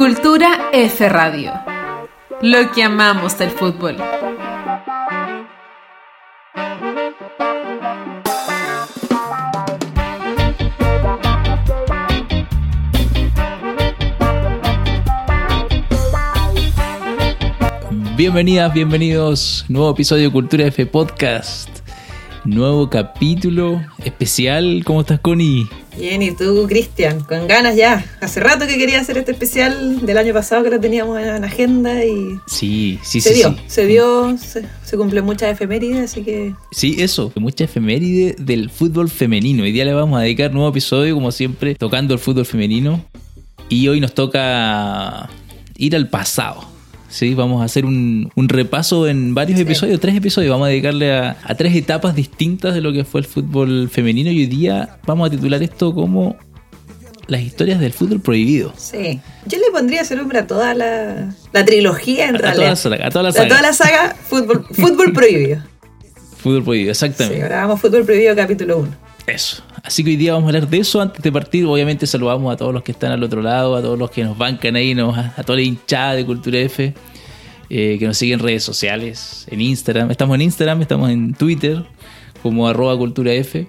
Cultura F Radio. Lo que amamos del fútbol. Bienvenidas, bienvenidos. Nuevo episodio Cultura F Podcast. Nuevo capítulo especial. ¿Cómo estás, Connie? Bien, ¿y tú, Cristian? Con ganas ya. Hace rato que quería hacer este especial del año pasado que lo teníamos en la agenda y. Sí, sí, se sí. dio, sí. se dio, se, se cumple muchas efemérides, así que. Sí, eso. Mucha efeméride del fútbol femenino. Hoy día le vamos a dedicar nuevo episodio, como siempre, tocando el fútbol femenino. Y hoy nos toca ir al pasado. Sí, vamos a hacer un, un repaso en varios Sí. episodios, tres episodios. Vamos a dedicarle a, a tres etapas distintas de lo que fue el fútbol femenino. Y hoy día vamos a titular esto como las historias del fútbol prohibido. Sí. Yo le pondría ese nombre a toda la, la trilogía en A toda realidad. la saga. A toda la A saga. toda la saga, fútbol, fútbol prohibido. Fútbol prohibido, Sí, exactamente. ahora vamos fútbol prohibido capítulo 1. Eso. Así que hoy día vamos a hablar de eso. Antes de partir, obviamente saludamos a todos los que están al otro lado, a todos los que nos bancan ahí, nos- a toda la hinchada de Cultura F, eh, que nos siguen en redes sociales, en Instagram. Estamos en Instagram, estamos en Twitter, como arroba Cultura F. Eh,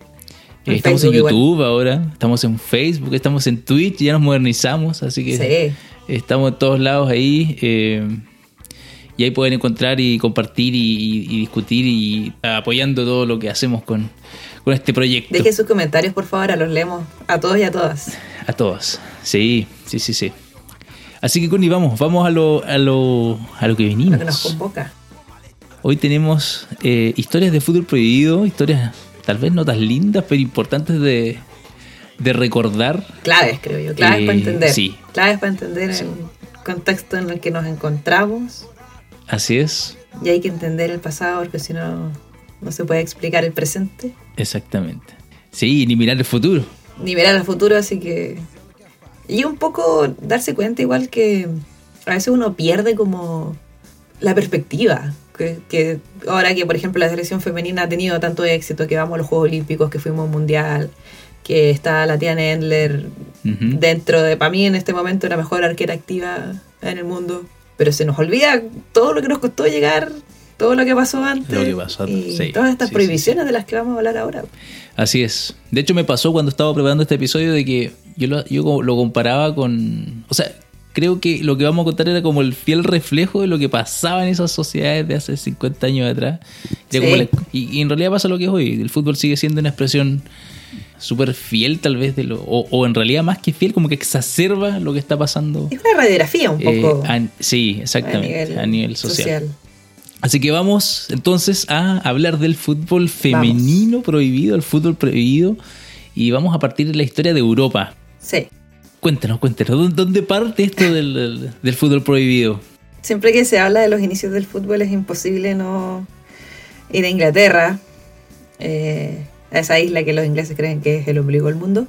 estamos en igual. YouTube ahora, estamos en Facebook, estamos en Twitch, ya nos modernizamos, así que Sí. estamos en todos lados ahí. eh, y ahí pueden encontrar y compartir y, y- y discutir y apoyando todo lo que hacemos con, con este proyecto. Deje sus comentarios, por favor, a los leemos a todos y a todas. A todos. Sí, sí, sí, sí. Así que Connie, vamos, vamos a lo, a lo, a lo que Lo que nos convoca. Hoy tenemos eh, historias de fútbol prohibido, historias tal vez no tan lindas, pero importantes de, de recordar. Claves, creo yo. Claves Eh, para entender. sí. Claves para entender Sí. el contexto en el que nos encontramos. Así es, Y hay que entender el pasado porque si no, no se puede explicar el presente exactamente. Sí, ni mirar el futuro. ni ver al futuro, así que... Y un poco darse cuenta igual que a veces uno pierde como la perspectiva. Que, que ahora que, por ejemplo, la selección femenina ha tenido tanto éxito, que vamos a los Juegos Olímpicos, que fuimos mundial, que está la tía Endler Ujú. dentro de, para mí en este momento, la mejor arquera activa en el mundo. Pero se nos olvida todo lo que nos costó llegar, todo lo que pasó antes. Lo que pasó antes, y sí, todas estas sí, sí, prohibiciones de las que vamos a hablar ahora. Así es. De hecho, me pasó cuando estaba preparando este episodio de que yo lo, yo lo comparaba con. O sea, creo que lo que vamos a contar era como el fiel reflejo de lo que pasaba en esas sociedades de hace 50 años atrás. Sí. la- y, y en realidad pasa lo que es hoy. El fútbol sigue siendo una expresión súper fiel, tal vez, de lo. O, o en realidad, más que fiel, como que exacerba lo que está pasando. Es una radiografía un eh, poco a- sí, exactamente. A nivel, social. Así que vamos entonces a hablar del fútbol femenino prohibido, el fútbol prohibido, y vamos a partir de la historia de Europa. Sí. Cuéntanos, cuéntanos, ¿dó- ¿dónde parte esto del fútbol prohibido? Siempre que se habla de los inicios del fútbol es imposible no ir a Inglaterra, eh, a esa isla que los ingleses creen que es el ombligo del mundo.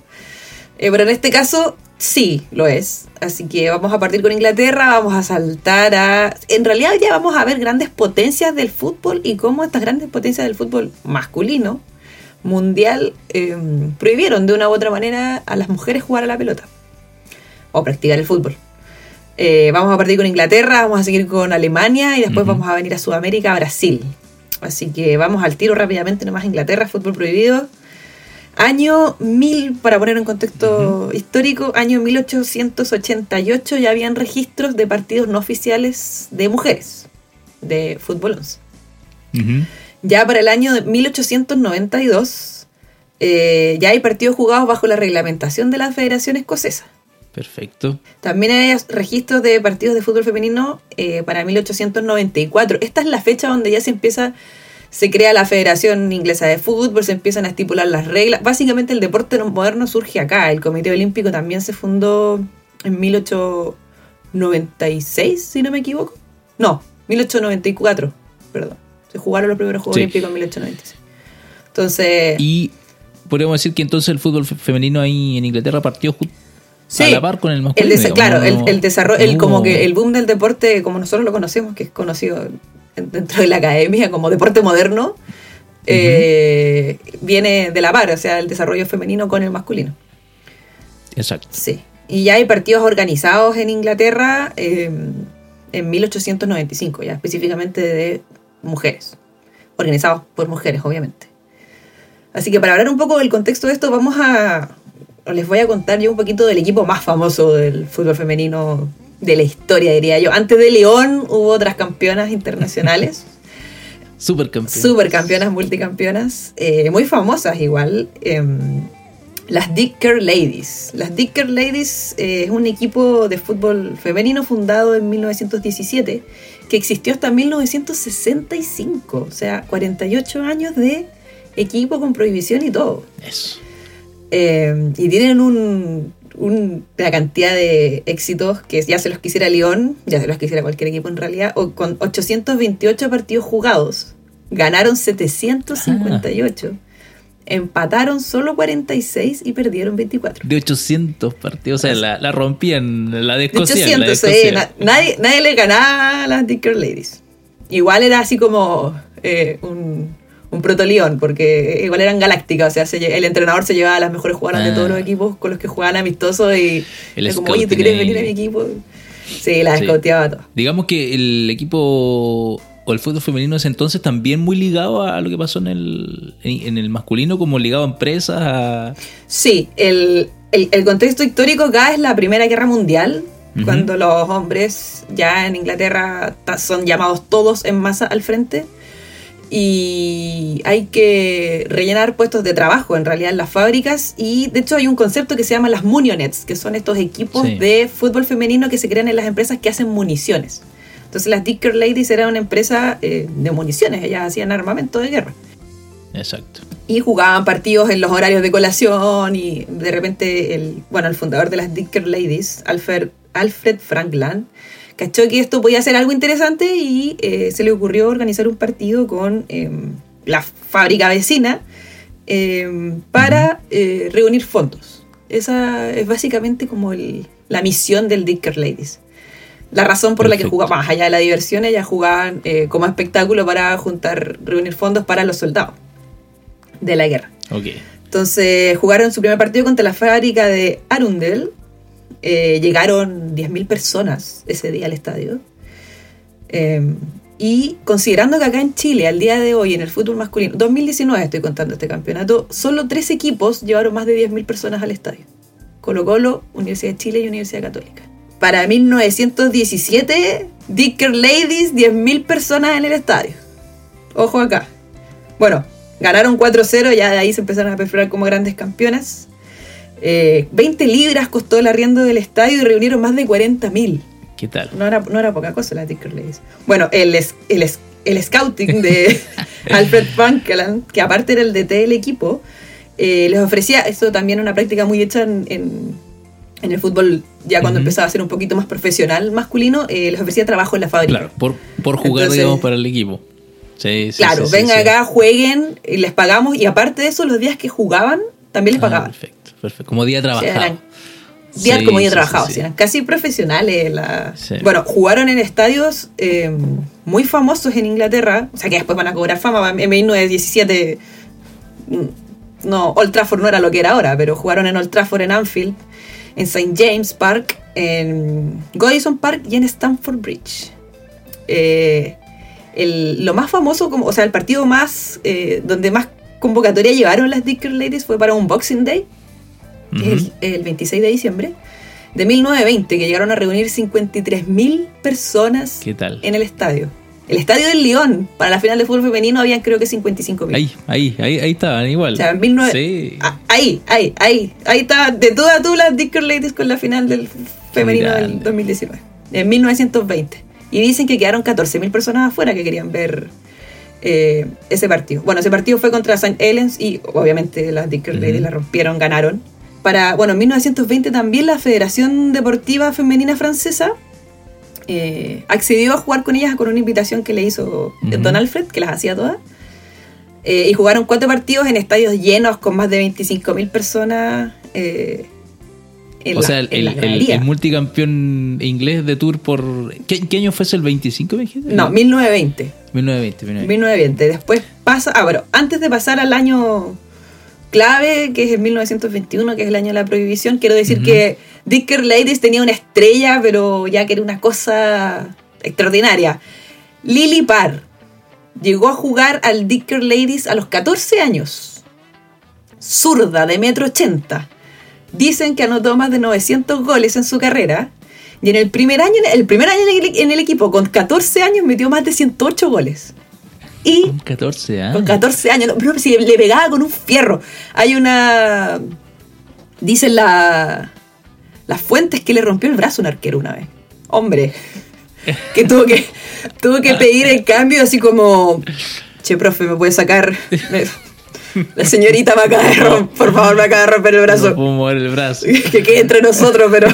Eh, pero en este caso sí lo es. Así que vamos a partir con Inglaterra, vamos a saltar a... En realidad ya vamos a ver grandes potencias del fútbol y cómo estas grandes potencias del fútbol masculino, mundial, eh, prohibieron de una u otra manera a las mujeres jugar a la pelota o practicar el fútbol. Eh, vamos a partir con Inglaterra, vamos a seguir con Alemania y después vamos a venir a Sudamérica, a Brasil. Así que vamos al tiro rápidamente nomás Inglaterra, fútbol prohibido. Año 1000, para poner en contexto histórico, año 1888 ya habían registros de partidos no oficiales de mujeres de fútbol 11. Ujú. Ya para el año de 1892 eh, ya hay partidos jugados bajo la reglamentación de la Federación Escocesa. Perfecto. También hay registros de partidos de fútbol femenino eh, para 1894. Esta es la fecha donde ya se empieza, se crea la Federación Inglesa de Fútbol, se empiezan a estipular las reglas. Básicamente el deporte moderno surge acá. El Comité Olímpico también se fundó en 1896, si no me equivoco. No, 1894, perdón. Se jugaron los primeros Juegos Sí. Olímpicos en 1896. Entonces, Y podríamos decir que entonces el fútbol fe- femenino ahí en Inglaterra partió ju- Sí. a la par con el masculino. digamos, claro, no- el, el desarrollo, el, como que el boom del deporte, como nosotros lo conocemos, que es conocido dentro de la academia como deporte moderno, eh, viene de la par, o sea, el desarrollo femenino con el masculino. Exacto. Sí. y ya hay partidos organizados en Inglaterra eh, en 1895, ya específicamente de mujeres, organizados por mujeres, obviamente. Así que para hablar un poco del contexto de esto, vamos a. Les voy a contar yo un poquito del equipo más famoso del fútbol femenino de la historia, diría yo. Antes de León hubo otras campeonas internacionales. Supercampeonas. Supercampeonas, multicampeonas, eh, muy famosas igual. em, las Dicker Ladies. Las Dicker Ladies eh, es un equipo de fútbol femenino fundado en 1917 que existió hasta 1965. O sea, 48 años de equipo con prohibición y todo. Eso. Eh, y tienen un, un- una cantidad de éxitos que ya se los quisiera León, ya se los quisiera cualquier equipo en realidad, o con 828 partidos jugados. Ganaron 758. Empataron solo 46 y perdieron 24. De 800 partidos. O sea, la, la rompían, la De descosían. la 800, sí, descosían. na- nadie, nadie le ganaba a las Dicker Ladies. Igual era así como eh, un, un protoleón, porque igual eran galácticas. O sea, se el entrenador se llevaba a las mejores jugadoras de Ah. todos los equipos con los que jugaban amistosos y era como, oye, ¿te quieres venir a mi equipo? Sí, las Sí. escauteaba todas. Digamos que el equipo o el fútbol femenino de ese entonces también muy ligado a lo que pasó en el, en, el masculino, como ligado a empresas, a... Sí, el, el- el contexto histórico acá es la Primera Guerra Mundial, cuando los hombres ya en Inglaterra son llamados todos en masa al frente y hay que rellenar puestos de trabajo en realidad en las fábricas y de hecho hay un concepto que se llama las munionets, que son estos equipos Sí. de fútbol femenino que se crean en las empresas que hacen municiones. Entonces las Dicker Ladies era una empresa eh, de municiones, ellas hacían armamento de guerra Exacto. y jugaban partidos en los horarios de colación y de repente el bueno el fundador de las Dicker Ladies Alfred Alfred Frankland cachó que esto podía ser algo interesante y eh, se le ocurrió organizar un partido con eh, la fábrica vecina eh, para reunir fondos esa es básicamente como el- la misión del Dicker Ladies la razón por la que Perfecto. jugaban, más allá de la diversión, ellas jugaban eh, como espectáculo para juntar, reunir fondos para los soldados de la guerra. Ok. Entonces jugaron su primer partido contra la fábrica de Arundel. Eh, llegaron 10.000 personas ese día al estadio. Eh, y considerando que acá en Chile, al día de hoy, en el fútbol masculino, 2019 estoy contando este campeonato, solo tres equipos llevaron más de 10.000 personas al estadio. Colo Colo, Universidad de Chile y Universidad Católica. Para 1917, Dicker Ladies, 10.000 personas en el estadio. Ojo acá. Bueno, ganaron 4-0, ya de ahí se empezaron a perfilar como grandes campeonas. Eh, 20 libras costó el arriendo del estadio y reunieron más de 40.000. ¿Qué tal? No era, no era poca cosa la Dicker Ladies. Bueno, el, es- el, el scouting de Alfred Pankeland, que aparte era el DT del equipo, eh, les ofrecía, esto también una práctica muy hecha en, en- en el fútbol, ya cuando empezaba a ser un poquito más profesional masculino, eh, les ofrecía trabajo en la fábrica. Claro, por, por jugar, Entonces- digamos, para el equipo. Sí, sí, Claro, sí, sí, venga sí. acá, jueguen, les pagamos, y aparte de eso, los días que jugaban, también les Ah, pagaban. perfecto, perfecto. Como día trabajado. eran días Sí, como día sí, sí. eran casi profesionales. la-. Bueno, jugaron en estadios eh, muy famosos en Inglaterra, o sea que después van a cobrar fama. En 1917, mm, no, Old Trafford no era lo que era ahora, pero jugaron en Old Trafford, en Anfield, en St. James Park, en Goodison Park y en Stamford Bridge. Eh, el- lo más famoso, como, o sea, el partido más, eh, donde más convocatoria llevaron las Dicker Ladies fue para un Boxing Day, que es el, el 26 de diciembre de 1920, que llegaron a reunir 53.000 personas ¿Qué tal? en el estadio. El estadio del León, para la final de fútbol femenino, habían creo que 55.000. Ahí, ahí, ahí, ahí estaban igual. O sea, en 19... Sí. Ah, Ahí, ahí, ahí. Ahí está, de todas tú las Dicker Ladies con la final del femenino del 2019. En 1920. Y dicen que quedaron 14.000 personas afuera que querían ver eh, ese partido. Bueno, ese partido fue contra St. Helens y obviamente las Dicker Ladies Ujú. la rompieron, ganaron. Para, bueno, en 1920 también la Federación Deportiva Femenina Francesa eh, accedió a jugar con ellas con una invitación que le hizo Ujú. Don Alfred, que las hacía todas. Eh, y jugaron cuatro partidos en estadios llenos con más de 25.000 personas. eh, en o la- sea, el, multicampeón inglés de Tour por... ¿Qué, qué año fue eso? ¿El 25, me dijiste? No, 1920. 1920. 1920. 1920. Después pasa. Ah, bueno, antes de pasar al año clave, que es en 1921, que es el año de la prohibición. Quiero decir que Dicker Ladies tenía una estrella, pero ya que era una cosa extraordinaria. Lily Parr llegó a jugar al Dicker Ladies a los 14 años. Zurda de metro 80. Dicen que anotó más de 900 goles en su carrera. Y en el primer año, el primer año en el, equipo, con 14 años, metió más de 108 goles. Y con 14 años. Con 14 años. pero si le pegaba con un fierro. Hay una. Dicen la, las fuentes que le rompió el brazo un arquero una vez. Hombre. Que tuvo que, tuvo que pedir el cambio así como. Che, profe, ¿me puede sacar? La señorita me acaba de romper, por favor, me acaba de romper el brazo. No puedo mover el brazo. que quede entre nosotros, pero.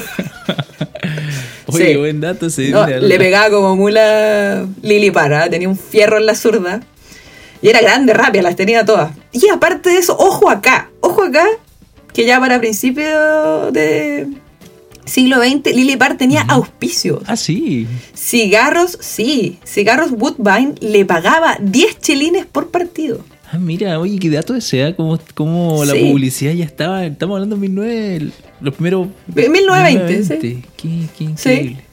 Oye, buen dato. Sí, le pegaba como mula Lili Para, tenía un fierro en la zurda. Y era grande, rápida, las tenía todas. Y aparte de eso, ojo acá, ojo acá, que ya para principios de siglo XX, Lily Parr tenía auspicios. Ah, sí. Cigarros, sí. Cigarros Woodbine le pagaba 10 chelines por partido. Ah, mira, oye, qué dato ese, ¿eh? Como, como la publicidad ya estaba, estamos hablando de 1909, los primeros... 1920, sí. Qué, qué increíble.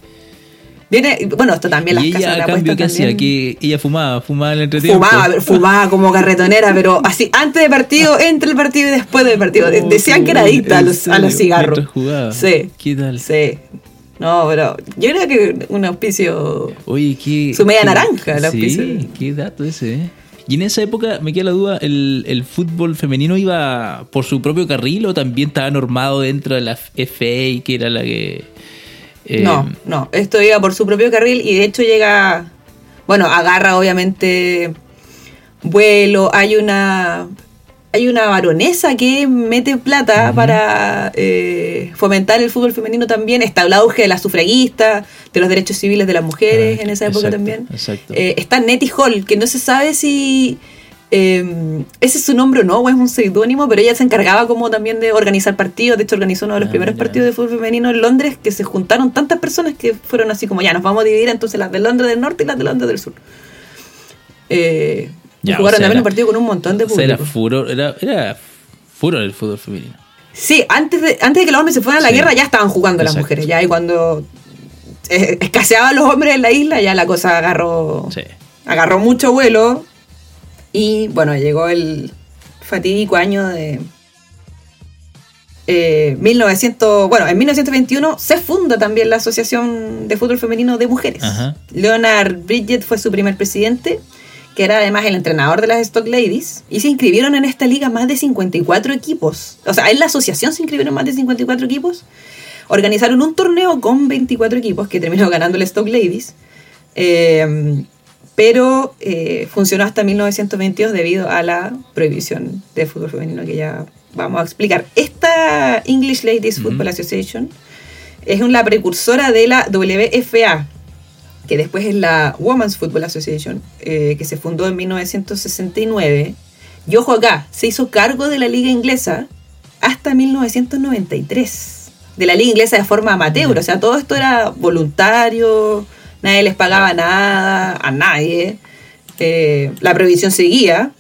Viene, bueno, esto también las casas a cambio, ¿qué hacía? Que ella fumaba, fumaba en el entretiempo. Fumaba, fumaba como carretonera, pero así, antes del partido, entre el partido y después del partido. Oh, Decían que era adicta a los, a los cigarros. Sí. ¿Qué tal? Sí. No, pero yo creo que un auspicio. Oye, qué. Su media naranja, el auspicio. Sí, qué dato ese, ¿eh? Y en esa época, me queda la duda, ¿el, fútbol femenino iba por su propio carril o también estaba normado dentro de la FA, que era la que... Eh, no, no, esto iba por su propio carril y de hecho llega, bueno, agarra obviamente vuelo, hay una hay una baronesa que mete plata para eh, fomentar el fútbol femenino también. Está el auge de la sufragista, de los derechos civiles de las mujeres ah, en esa época también. Eh, está Nettie Hall, que no se sabe si em, ese es su nombre o no, o es un seudónimo, pero ella se encargaba como también de organizar partidos. De hecho, organizó uno de los ah, primeros partidos de fútbol femenino en Londres, que se juntaron tantas personas que fueron así como, ya, nos vamos a dividir entonces las de Londres del norte y las de Londres del sur. Eh, jugaron también un partido con un montón de público. era furor, era, era furor el fútbol femenino. Sí, antes de, antes de que los hombres se fueran a la guerra ya estaban jugando las mujeres. Ya y cuando escaseaban los hombres en la isla, ya la cosa agarró, agarró mucho vuelo. Y bueno, llegó el fatídico año de 1900, eh, bueno, en 1921 se funda también la Asociación de Fútbol Femenino de Mujeres. Leonard Bridget fue su primer presidente que era además el entrenador de las Stock Ladies, y se inscribieron en esta liga más de 54 equipos. O sea, en la asociación se inscribieron más de 54 equipos. Organizaron un torneo con 24 equipos que terminó ganando el Stock Ladies. Eh, pero eh, funcionó hasta 1922 debido a la prohibición de fútbol femenino que ya vamos a explicar. Esta English Ladies Football Association es la precursora de la WFA, que después es la Women's Football Association, eh, que se fundó en 1969. Y ojo acá, se hizo cargo de la liga inglesa hasta 1993. De la liga inglesa de forma amateur, o sea, todo esto era voluntario, nadie les pagaba nada, a nadie. Eh, la prohibición seguía.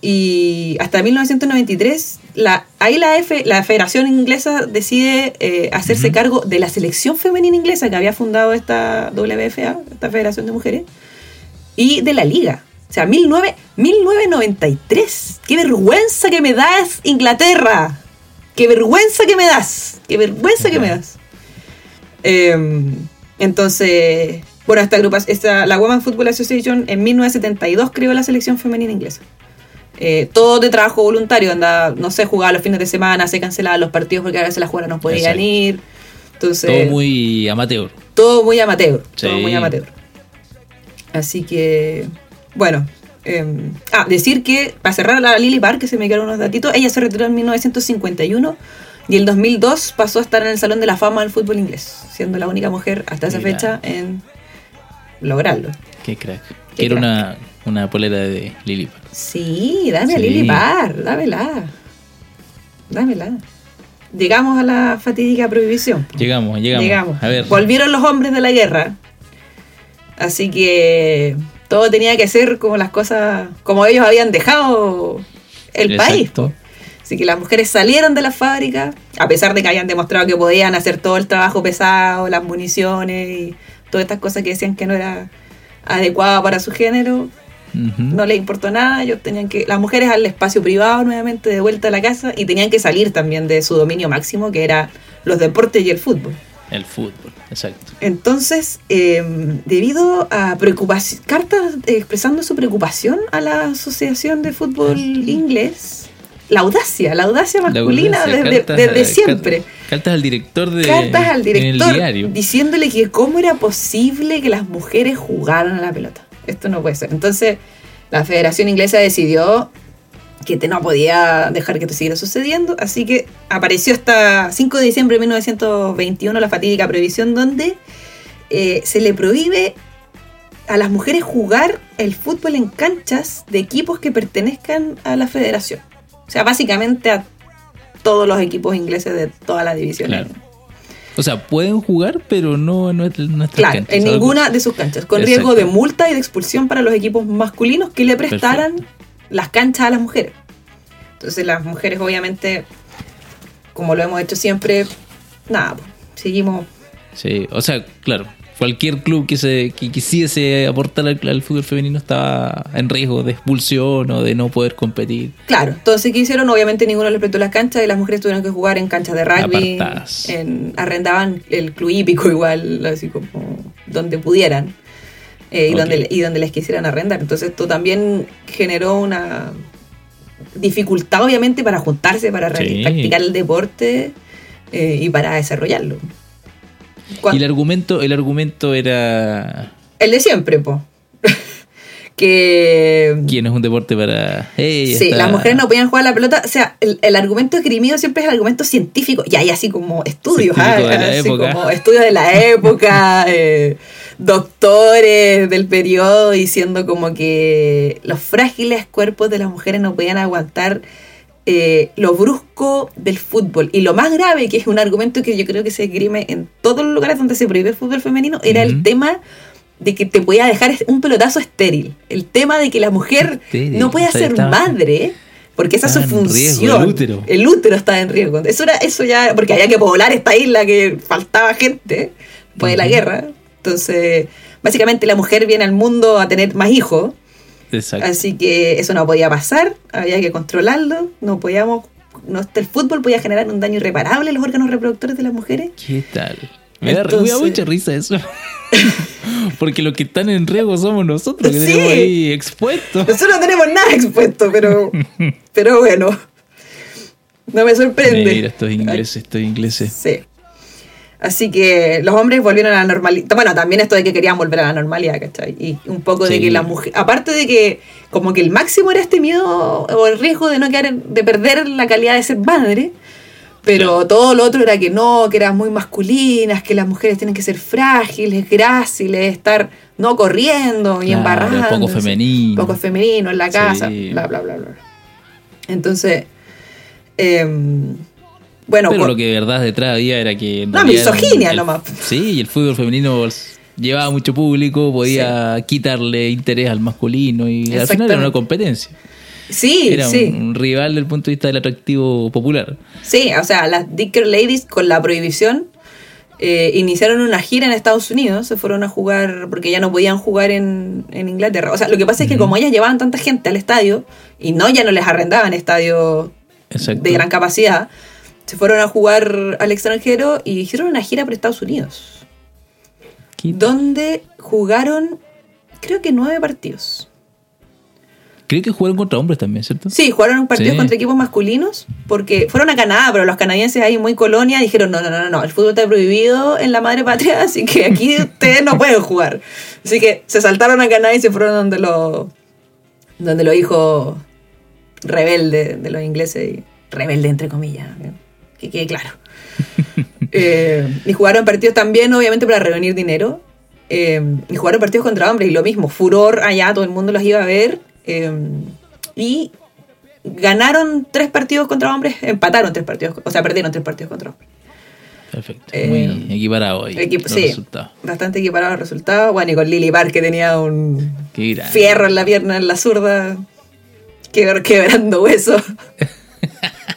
Y hasta 1993 la, ahí la, F, la Federación Inglesa decide eh, hacerse cargo de la selección femenina inglesa que había fundado esta WFA, esta Federación de Mujeres, y de la liga. O sea, 19, 1993. ¡Qué vergüenza que me das, Inglaterra! ¡Qué vergüenza que me das! ¡Qué vergüenza que me das! Em, entonces, bueno, esta esta, la Women's Football Association en 1972 creó la selección femenina inglesa. Eh, todo de trabajo voluntario, anda, no sé, jugaba los fines de semana, se cancelaban los partidos porque a veces las jugadoras no podían ir. Entonces, todo muy amateur. Todo muy amateur. Todo muy amateur. Así que, bueno. Em, ah, decir que, para cerrar la Lily Park, que se me quedaron unos datitos, ella se retiró en 1951 y en 2002 pasó a estar en el Salón de la Fama del fútbol inglés, siendo la única mujer hasta esa fecha en lograrlo. Qué crack. Quiero una, una polera de Lily Park. Sí, dame a Lily Parr, dámela. Dámela. Llegamos a la fatídica prohibición. Llegamos, llegamos. A ver. Volvieron los hombres de la guerra. Así que todo tenía que ser como las cosas, como ellos habían dejado el país. Así que las mujeres salieron de la fábrica, a pesar de que habían demostrado que podían hacer todo el trabajo pesado, las municiones y todas estas cosas que decían que no era adecuado para su género. No les importó nada, ellos tenían que, las mujeres al espacio privado nuevamente de vuelta a la casa y tenían que salir también de su dominio máximo, que era los deportes y el fútbol. El fútbol, exacto. Entonces, eh, debido a preocupación, cartas expresando su preocupación a la Asociación de Fútbol Inglés, la audacia, la audacia La masculina audacia, desde, cartas- desde cartas- siempre. Cartas al director de. cartas al en el director diario. diciéndole que cómo era posible que las mujeres jugaran a la pelota. Esto no puede ser. Entonces, la Federación Inglesa decidió que te- no podía dejar que esto siguiera sucediendo, así que apareció hasta 5 de diciembre de 1921 la fatídica prohibición donde eh, se le prohíbe a las mujeres jugar el fútbol en canchas de equipos que pertenezcan a la federación. O sea, básicamente a todos los equipos ingleses de todas las divisiones. Claro. O sea, pueden jugar, pero no en nuestra- nuestras Claro, canchas, en ninguna de sus canchas, con Exacto. riesgo de multa y de expulsión para los equipos masculinos que le prestaran las canchas a las mujeres. Entonces las mujeres obviamente, como lo hemos hecho siempre, nada, pues, seguimos... Sí, o sea, claro. Cualquier club que se que quisiese aportar al, al fútbol femenino estaba en riesgo de expulsión o de no poder competir. Claro, entonces ¿qué hicieron? Obviamente ninguno les prestó las canchas y las mujeres tuvieron que jugar en canchas de rugby, en, arrendaban el club hípico igual, así como donde pudieran. eh, y, donde, y donde les quisieran arrendar. Entonces esto también generó una dificultad obviamente para juntarse, para Sí. practicar el deporte eh, y para desarrollarlo. Y el argumento, el argumento era El de siempre, po. que no es un deporte para. Sí, está- las mujeres no podían jugar a la pelota. O sea, el, el argumento esgrimido siempre es el argumento científico. Y hay así como estudios, ah, de la así época. como estudios de la época, eh, doctores del periodo diciendo como que los frágiles cuerpos de las mujeres no podían aguantar eh, lo brusco del fútbol. Y lo más grave, que es un argumento que yo creo que se esgrime en todos los lugares donde se prohíbe el fútbol femenino, era el tema de que te podía dejar un pelotazo estéril. El tema de que la mujer Estéril, no puede o sea, ser madre porque esa es su en riesgo función. el útero. El útero está en riesgo. Eso era, eso ya, porque había que poblar esta isla que faltaba gente después de la guerra. Entonces, básicamente la mujer viene al mundo a tener más hijos. Exacto. Así que eso no podía pasar, había que controlarlo, no podíamos, no, el fútbol podía generar un daño irreparable a los órganos reproductores de las mujeres. ¿Qué tal? Me da, me da Entonces- mucha risa eso. Porque los que están en riesgo somos nosotros, que Sí. tenemos ahí expuestos. Nosotros no tenemos nada expuesto, pero, pero bueno, no me sorprende. Mira, estos ingleses, estos ingleses. Sí. Así que los hombres volvieron a la normalidad. Bueno, también esto de que querían volver a la normalidad, ¿cachai? Y un poco de que la mujer. Aparte de que, como que el máximo era este miedo o el riesgo de no quedar, en- de perder la calidad de ser madre. Pero todo lo otro era que no, que eran muy masculinas, que las mujeres tienen que ser frágiles, gráciles, estar no corriendo y Claro, embarrando. poco femenino. Poco femenino en la casa, Sí. bla, bla, bla, bla. Entonces, em, bueno, Pero lo que de verdad detrás había era que. No, misoginia el- nomás. Sí, y el fútbol femenino llevaba mucho público, podía quitarle interés al masculino y al final era una competencia. Sí, Era sí. un, un rival desde el punto de vista del atractivo popular. Sí, o sea, las Dicker Ladies con la prohibición eh, iniciaron una gira en Estados Unidos, se fueron a jugar porque ya no podían jugar en, en Inglaterra. O sea, lo que pasa es que como ellas llevaban tanta gente al estadio y no ya no les arrendaban estadios de gran capacidad, se fueron a jugar al extranjero y hicieron una gira por Estados Unidos, ¿Qué- donde jugaron creo que nueve partidos. Creo que jugaron contra hombres también, ¿cierto? Sí, jugaron partidos Sí. contra equipos masculinos porque fueron a Canadá, pero los canadienses ahí muy colonia dijeron, no, no, no, no, el fútbol está prohibido en la madre patria, así que aquí ustedes no pueden jugar. Así que se saltaron a Canadá y se fueron donde los, donde los hijos rebeldes de los ingleses, y rebelde entre comillas. Que quede claro. Eh, y jugaron partidos también, obviamente, para reunir dinero. Eh, y jugaron partidos contra hombres y lo mismo, furor allá, todo el mundo los iba a ver. eh, y ganaron tres partidos contra hombres, empataron tres partidos, o sea, perdieron tres partidos contra hombres. Perfecto. Muy equiparado ahí. Equipo- los sí, resultados. bastante equiparado el resultado. Bueno, y con Lily Park que tenía un fierro en la pierna, en la zurda, quebr- quebrando huesos.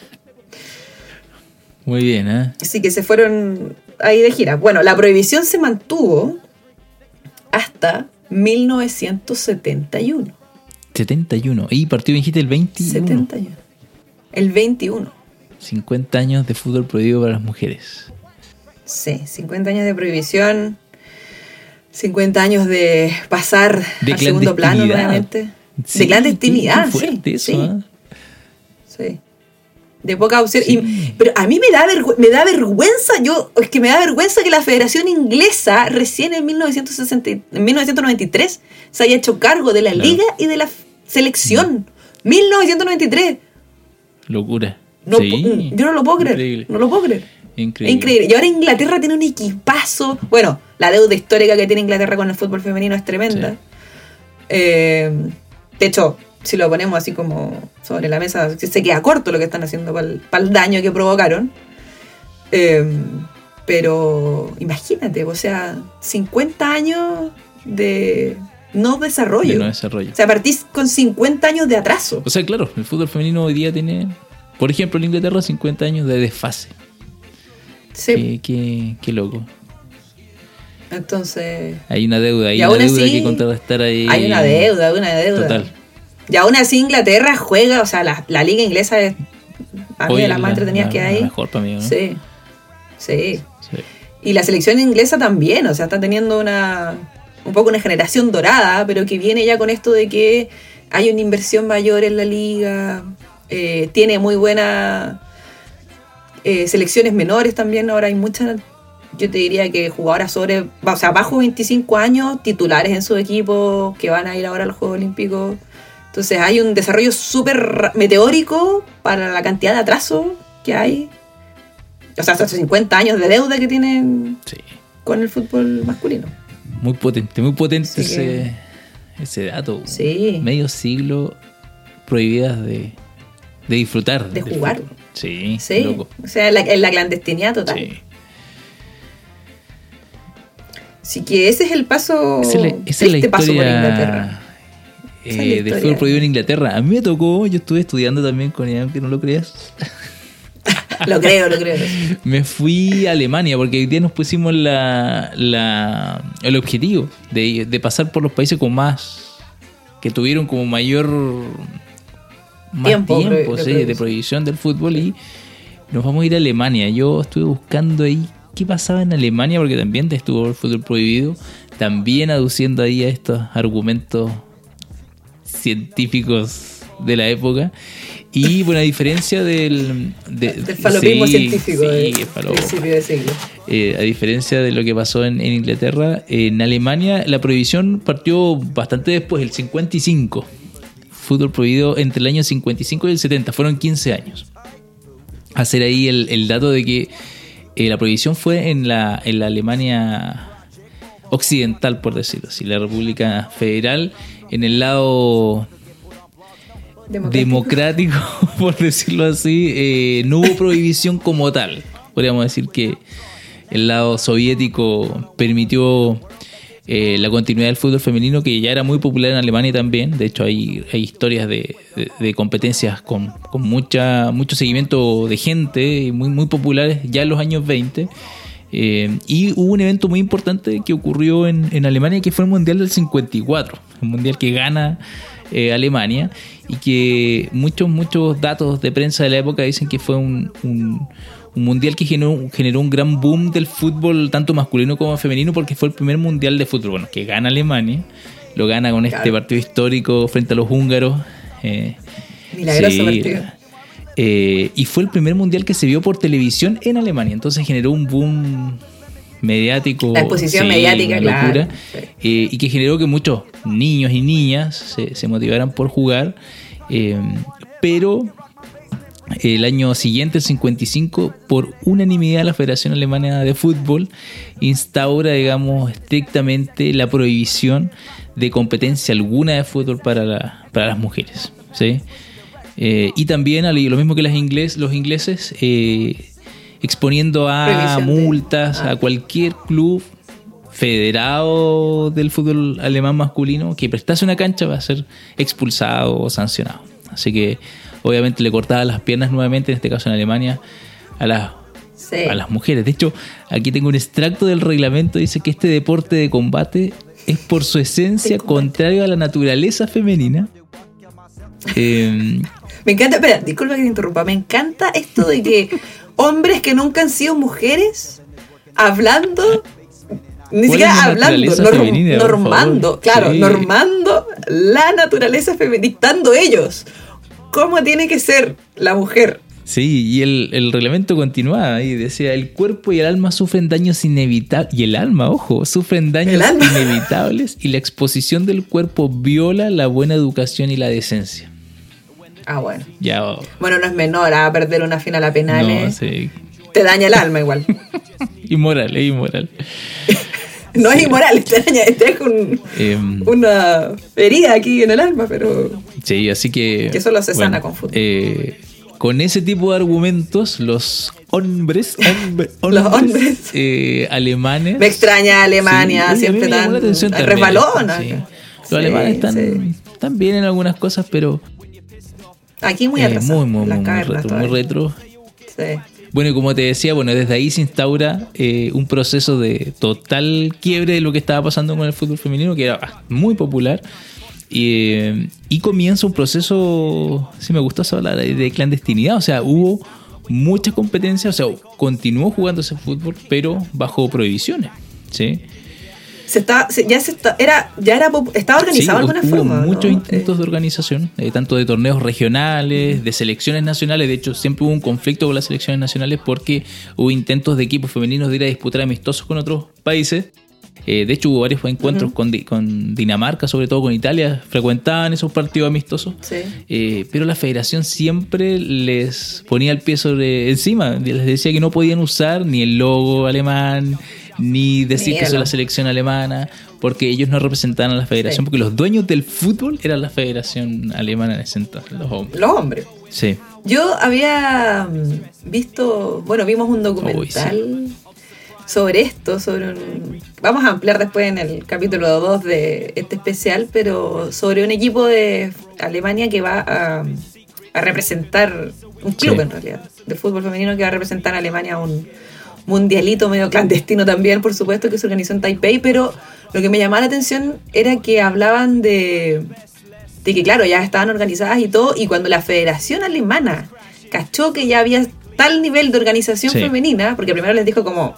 Muy bien, ¿eh? Así que se fueron ahí de gira. Bueno, la prohibición se mantuvo hasta 1971. 71. Y partido dijiste el 21. 71. El 21. 50 años de fútbol prohibido para las mujeres. Sí, 50 años de prohibición. 50 años de pasar De al segundo plano nuevamente. Sí, de clandestinidad, qué fuerte sí. eso, sí, ¿eh? sí. De poca opción. Sí. Y- pero a mí me da, me da vergüenza, yo, es que me da vergüenza que la Federación Inglesa recién en, 1960 y- en 1993 se haya hecho cargo de la Claro. liga y de la selección. 1993. Locura. No, Sí. po- Yo no lo puedo creer. Increíble. No lo puedo creer. Increíble. Increíble. Y ahora Inglaterra tiene un equipazo. Bueno, la deuda histórica que tiene Inglaterra con el fútbol femenino es tremenda. Eh, de hecho, si lo ponemos así como sobre la mesa, se queda corto lo que están haciendo para el daño que provocaron. Eh, pero imagínate, o sea, 50 años de no desarrollo. De no desarrollo. O sea, partís con 50 años de atraso. O sea, claro, el fútbol femenino hoy día tiene, por ejemplo, en Inglaterra 50 años de desfase. Sí. Qué, qué- qué loco. Entonces, Hay una deuda, hay una deuda así, que contrarrestar ahí. hay una deuda, hay una deuda. Total. Y aún así Inglaterra juega, o sea, la, la liga inglesa es a mí de las más entretenidas la- que la hay. mejor para mí, ¿no? Sí, sí. Sí. Y la selección inglesa también, o sea, está teniendo una un poco una generación dorada, pero que viene ya con esto de que hay una inversión mayor en la liga, eh, tiene muy buenas eh, selecciones menores también, ahora hay muchas, yo te diría que jugadoras sobre, o sea, bajo 25 años, titulares en su equipo, que van a ir ahora a los Juegos Olímpicos. Entonces hay un desarrollo súper meteórico para la cantidad de atraso que hay. O sea, hasta 50 años de deuda que tienen Sí. con el fútbol masculino. Muy potente, muy potente Sí ese, ese dato. Sí. Medio siglo prohibidas de, de disfrutar. De jugar. fútbol. Sí, Sí. loco. O sea, en la, en la clandestinidad total. Sí. Así que ese es el paso. Esa es la, esa es la este paso por Inglaterra. Eh, del fútbol prohibido en Inglaterra. A mí me tocó, yo estuve estudiando también con ella, aunque no lo creas. Lo creo, lo creo. Me fui a Alemania porque hoy día nos pusimos la, la- el objetivo de, de pasar por los países con más. que tuvieron como mayor. más Tiempo sí, de prohibición del fútbol y nos vamos a ir a Alemania. Yo estuve buscando ahí qué pasaba en Alemania porque también estuvo el fútbol prohibido, también aduciendo ahí a estos argumentos científicos de la época. Y bueno, a diferencia del... de- Del falopismo sí, científico sí, del el falo- principio de siglo. eh, a diferencia de lo que pasó en, en Inglaterra, en Alemania la prohibición partió bastante después, el 55. Fútbol prohibido entre el año 55 y el 70, fueron 15 años. Hacer ahí el, el dato de que eh, la prohibición fue en la, en la Alemania occidental, por decirlo así, la República Federal, en el lado Democrático. democrático, por decirlo así, eh, no hubo prohibición como tal. Podríamos decir que el lado soviético permitió eh, la continuidad del fútbol femenino, que ya era muy popular en Alemania también. De hecho, hay, hay historias de, de- de competencias con, con mucha, mucho seguimiento de gente, muy, muy populares ya en los años 20. Eh, y hubo un evento muy importante que ocurrió en, en Alemania, que fue el Mundial del 54, el Mundial que gana eh, Alemania, y que muchos, muchos datos de prensa de la época dicen que fue un, un- un mundial que generó, generó un gran boom del fútbol, tanto masculino como femenino, porque fue el primer mundial de fútbol, bueno, que gana Alemania, lo gana con este partido histórico frente a los húngaros. eh, Milagroso Sí, partido. Eh, y fue el primer mundial que se vio por televisión en Alemania. Entonces generó un boom mediático. La exposición mediática, una claro. locura, Sí. eh, y que generó que muchos niños y niñas se, se motivaran por jugar. eh, pero el año siguiente, el 55, por unanimidad la Federación Alemana de Fútbol instaura, digamos, estrictamente la prohibición de competencia alguna de fútbol para, la- para las mujeres. ¿sí? Eh, y también, lo mismo que las ingles, los ingleses, eh, exponiendo a multas a cualquier club federado del fútbol alemán masculino que prestase una cancha va a ser expulsado o sancionado. Así que obviamente le cortaba las piernas nuevamente, en este caso en Alemania, a las Sí. a las mujeres. De hecho, aquí tengo un extracto del reglamento, dice que este deporte de combate es por su esencia contrario a la naturaleza femenina. Eh, Me encanta, espera, disculpa que te interrumpa, me encanta esto de que hombres que nunca han sido mujeres hablando, ni ¿Cuál es siquiera la hablando, norm- normando, claro, Sí. normando la naturaleza femenina, dictando ellos cómo tiene que ser la mujer. Sí, y el, el reglamento continuaba ahí, decía, el cuerpo y el alma sufren daños inevitables, y el alma, ojo, sufren daños inevitables y la exposición del cuerpo viola la buena educación y la decencia. Ah, bueno. Ya, oh, Bueno, no es menor a perder una final a penales. no, sí. Te daña el alma igual. Inmoral, es inmoral. No es inmoral, te daña, te deja un- Em, una herida aquí en el alma, pero sí, así que... Que solo se sana con fútbol. eh, con ese tipo de argumentos, los hombres, hombre- Los hombres. eh, alemanes... me extraña Alemania, Sí, siempre tan resbalona. sí. Los Sí, alemanes están, sí. están bien en algunas cosas, pero Aquí muy eh, atrasado. muy, muy, muy, muy retro, muy retro. Sí. Bueno, y como te decía, bueno, desde ahí se instaura eh, un proceso de total quiebre de lo que estaba pasando con el fútbol femenino, que era muy popular. Y, eh, y comienza un proceso, si me gustó esa palabra, de clandestinidad. O sea, hubo mucha competencia, o sea, continuó jugándose fútbol, pero bajo prohibiciones. ¿sí? Se está, se- ya se está, era, ya era, estaba organizado Sí, de alguna hubo forma. ¿no? muchos intentos de organización, eh, tanto de torneos regionales, de selecciones nacionales. De hecho, siempre hubo un conflicto con las selecciones nacionales porque hubo intentos de equipos femeninos de ir a disputar amistosos con otros países. Eh, de hecho, hubo varios encuentros con, Di- con Dinamarca, sobre todo con Italia, frecuentaban esos partidos amistosos. Sí. Eh, pero la federación siempre les ponía el pie sobre encima, les decía que no podían usar ni el logo alemán, ni decir que son la selección alemana, porque ellos no representaban a la federación, Sí. porque los dueños del fútbol eran la federación alemana en ese entonces, los hombres. Los hombres. Sí, Yo había mm, visto, bueno, vimos un documental sobre esto, sobre un... Vamos a ampliar después en el capítulo 2 de este especial, pero sobre un equipo de Alemania que va a, a representar, un club Sí. en realidad, de fútbol femenino que va a representar a Alemania a un mundialito medio clandestino también, por supuesto, que se organizó en Taipei, pero lo que me llamaba la atención era que hablaban de, de que claro, ya estaban organizadas y todo, y cuando la Federación Alemana cachó que ya había tal nivel de organización Sí. femenina, porque primero les dijo como,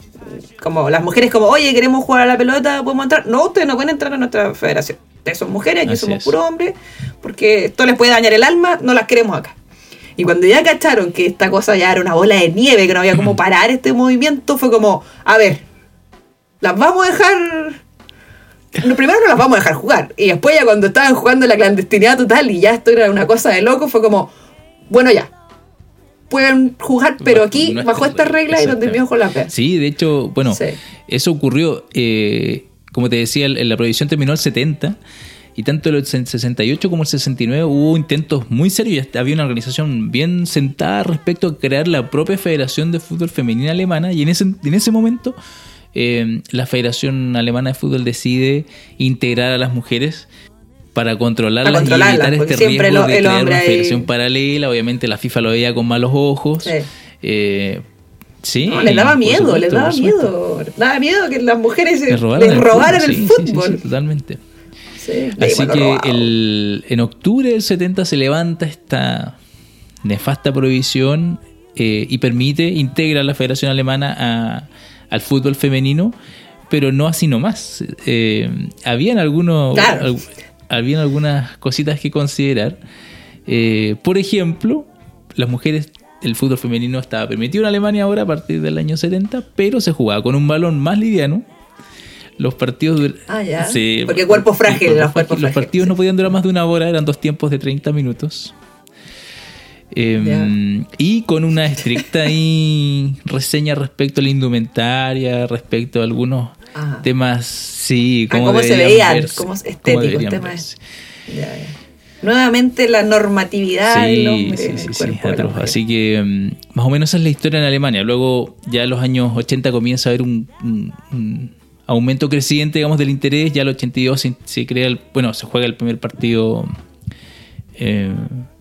como las mujeres como, oye, queremos jugar a la pelota, podemos entrar. No, ustedes no pueden entrar a nuestra federación. Ustedes son mujeres, aquí Así somos es. puros hombres, porque esto les puede dañar el alma, no las queremos acá. Y cuando ya cacharon que esta cosa ya era una bola de nieve, que no había como parar este movimiento, fue como, a ver, las vamos a dejar no, primero no las vamos a dejar jugar. Y después ya cuando estaban jugando en la clandestinidad total y ya esto era una cosa de loco, fue como, bueno ya, pueden jugar, pero aquí bajo estas reglas y exactamente. desviamos con las veas. Sí, de hecho, bueno, Sí. eso ocurrió, eh, como te decía, el- la prohibición terminó el 70 y tanto el 68 como el 69 hubo intentos muy serios había una organización bien sentada respecto a crear la propia Federación de Fútbol Femenina Alemana y en ese, en ese momento eh, la Federación Alemana de Fútbol decide integrar a las mujeres para controlarlas, controlarlas, y evitar este siempre riesgo lo- de crear una ahí- federación paralela. Obviamente la FIFA lo veía con malos ojos. Sí. Eh, sí, No, les daba miedo, supuesto, les daba miedo. Les daba miedo que las mujeres Les robaran, les el robaran fútbol, el sí, sí, sí, fútbol. sí, totalmente. Sí, Así que el, en octubre del 70 se levanta esta nefasta prohibición eh, y permite, integra a la Federación Alemana a- al fútbol femenino, pero no así nomás. Eh, habían algunos, Claro. al- habían algunas cositas que considerar. Eh, por ejemplo, las mujeres, el fútbol femenino estaba permitido en Alemania ahora a partir del año 70, pero se jugaba con un balón más liviano. Los partidos Ah, ya. Sí, Porque cuerpo frágil, cuerpo los cuerpos Los frágiles, partidos sí. no podían durar más de una hora, eran dos tiempos de 30 minutos. Em, y con una estricta ahí reseña respecto a la indumentaria, respecto a algunos Ah. temas, sí, Ah, cómo, cómo se veían, verse, cómo es cómo estético el deberían tema. verse. Ya, ya. Nuevamente la normatividad del Sí, hombre sí, sí, sí, atroz. Así que mm, más o menos esa es la historia en Alemania. Luego ya en los años 80 comienza a haber un, un- un aumento creciente, digamos, del interés. Ya el 82 se, se crea, el, bueno, se juega el primer partido eh,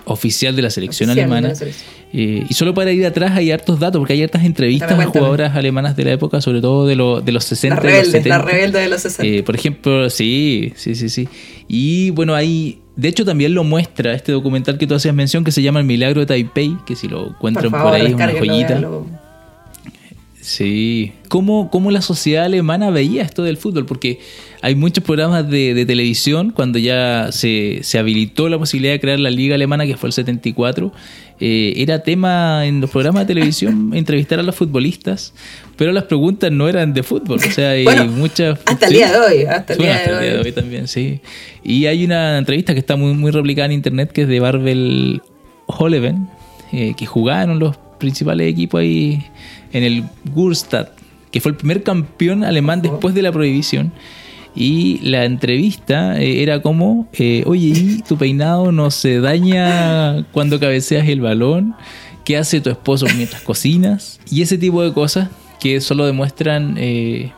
oficial de la selección Oficial de alemana. la selección. Eh, y solo para ir atrás hay hartos datos, porque hay hartas entrevistas a jugadoras alemanas de la época, sobre todo de, lo- de los 60 La y los rebelde, 70. la rebelde de los 60. Eh, por ejemplo, sí, sí, sí, sí. Y bueno, ahí, de hecho también lo muestra este documental que tú hacías mención que se llama El Milagro de Taipei, que si lo encuentran por, favor, ahí es una joyita. véanlo. Sí. ¿Cómo, ¿Cómo la sociedad alemana veía esto del fútbol? Porque hay muchos programas de, de televisión, cuando ya se, se habilitó la posibilidad de crear la Liga Alemana, que fue el 74, eh, era tema en los programas de televisión entrevistar a los futbolistas, pero las preguntas no eran de fútbol. O sea, hay Bueno, muchas... hasta el día de hoy, hasta el día hasta de el día de hoy. hoy también, sí. Y hay una entrevista que está muy, muy replicada en internet que es de Barbel Holeven, eh, que jugaron los principales equipos ahí en el Gurstadt, que fue el primer campeón alemán después de la prohibición. Y la entrevista eh, era como, eh, oye, ¿y tu peinado no se daña cuando cabeceas el balón? ¿Qué hace tu esposo mientras cocinas? Y ese tipo de cosas que solo demuestran eh,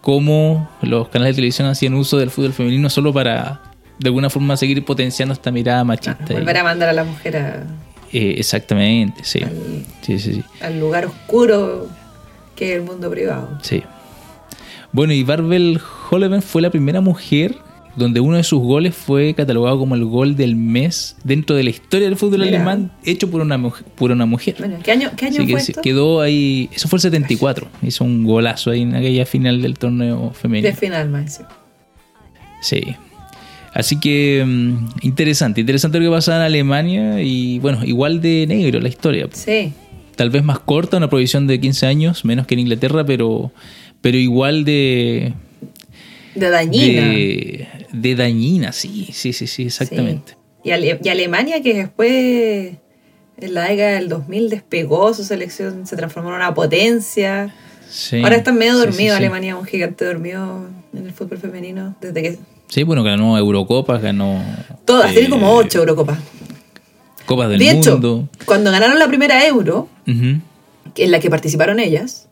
cómo los canales de televisión hacían uso del fútbol femenino solo para, de alguna forma, seguir potenciando esta mirada Ah, machista. y- volver a mandar a la mujer a- eh, exactamente, sí. al, Sí, sí, sí. al lugar oscuro que es el mundo privado. Sí. Bueno, y Barbel Holeven fue la primera mujer donde uno de sus goles fue catalogado como el gol del mes dentro de la historia del fútbol Mira. alemán hecho por una, mujer- por una mujer. Bueno, ¿qué año, qué año Así que fue esto? quedó ahí, eso fue el 74, hizo un golazo ahí en aquella final del torneo femenino. De final, más. sí. Sí. Así que mm, interesante, interesante lo que pasaba en Alemania y bueno, igual de negro la historia. Sí, Tal vez más corta, una provisión de 15 años, menos que en Inglaterra, pero, pero igual de, de dañina. de, de dañina, sí, sí, sí, sí, exactamente. Sí. Y, Ale- y Alemania, que después, en la década del 2000, despegó su selección, se transformó en una potencia. Sí. Ahora está medio sí, dormido sí. Alemania, un gigante dormido en el fútbol femenino. Desde que. Sí, bueno, ganó Eurocopas, ganó Todas, eh, tiene como ocho Eurocopas. Copas del De hecho, Mundo. cuando ganaron la primera Euro, en la que participaron ellas,